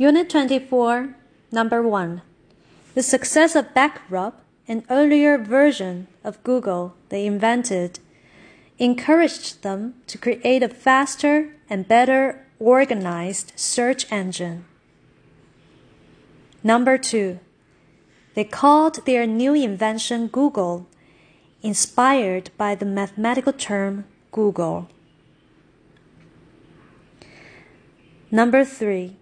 Unit 24, Number 1. The success of Backrub, an earlier version of Google they invented, encouraged them to create a faster and better organized search engine. Number 2. They called their new invention Google, inspired by the mathematical term googol. Number 3.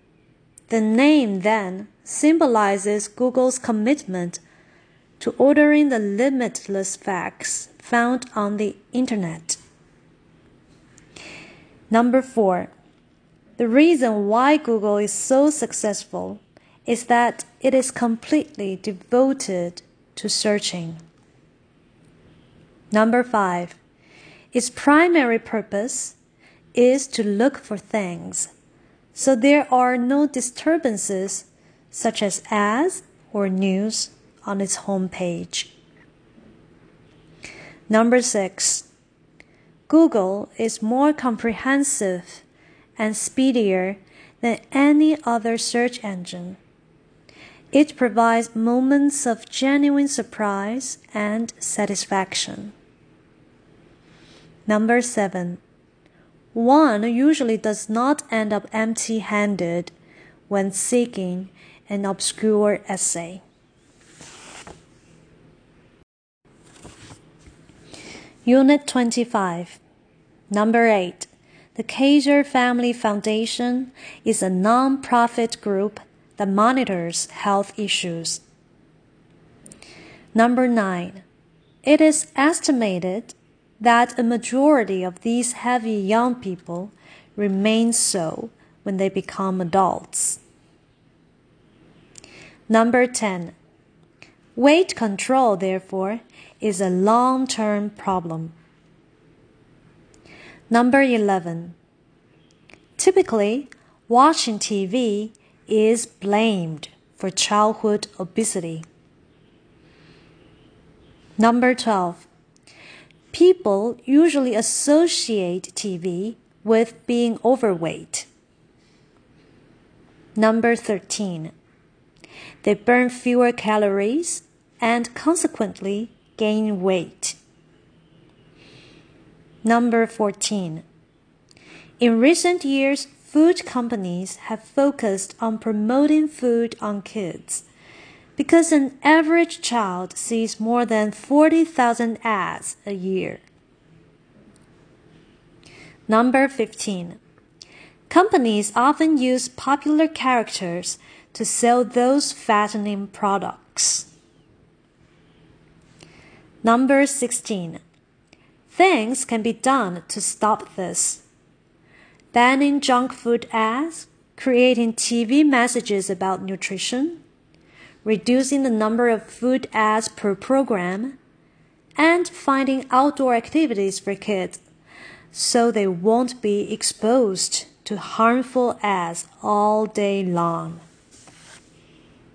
The name then symbolizes Google's commitment to ordering the limitless facts found on the Internet. Number 4. The reason why Google is so successful is that it is completely devoted to searching. Number 5. Its primary purpose is to look for things so there are no disturbances such as ads or news on its homepage. Number six, Google is more comprehensive and speedier than any other search engine. It provides moments of genuine surprise and satisfaction. Number seven, one usually does not end up empty handed when seeking an obscure essay. Unit 25, Number 8. The Kaiser Family Foundation is a non-profit group that monitors health issues. Number 9. It is estimated that a majority of these heavy young people remain so when they become adults. Number 10. Weight control, therefore, is a long term problem. Number 11. Typically, watching TV is blamed for childhood obesity. Number 12. People usually associate TV with being overweight. Number 13. They burn fewer calories and consequently gain weight. Number 14. In recent years, food companies have focused on promoting food on kids because an average child sees more than 40,000 ads a year. Number 15. Companies often use popular characters to sell those fattening products. Number 16. Things can be done to stop this. Banning junk food ads, creating TV messages about nutrition, reducing the number of food ads per program, and finding outdoor activities for kids so they won't be exposed to harmful ads all day long.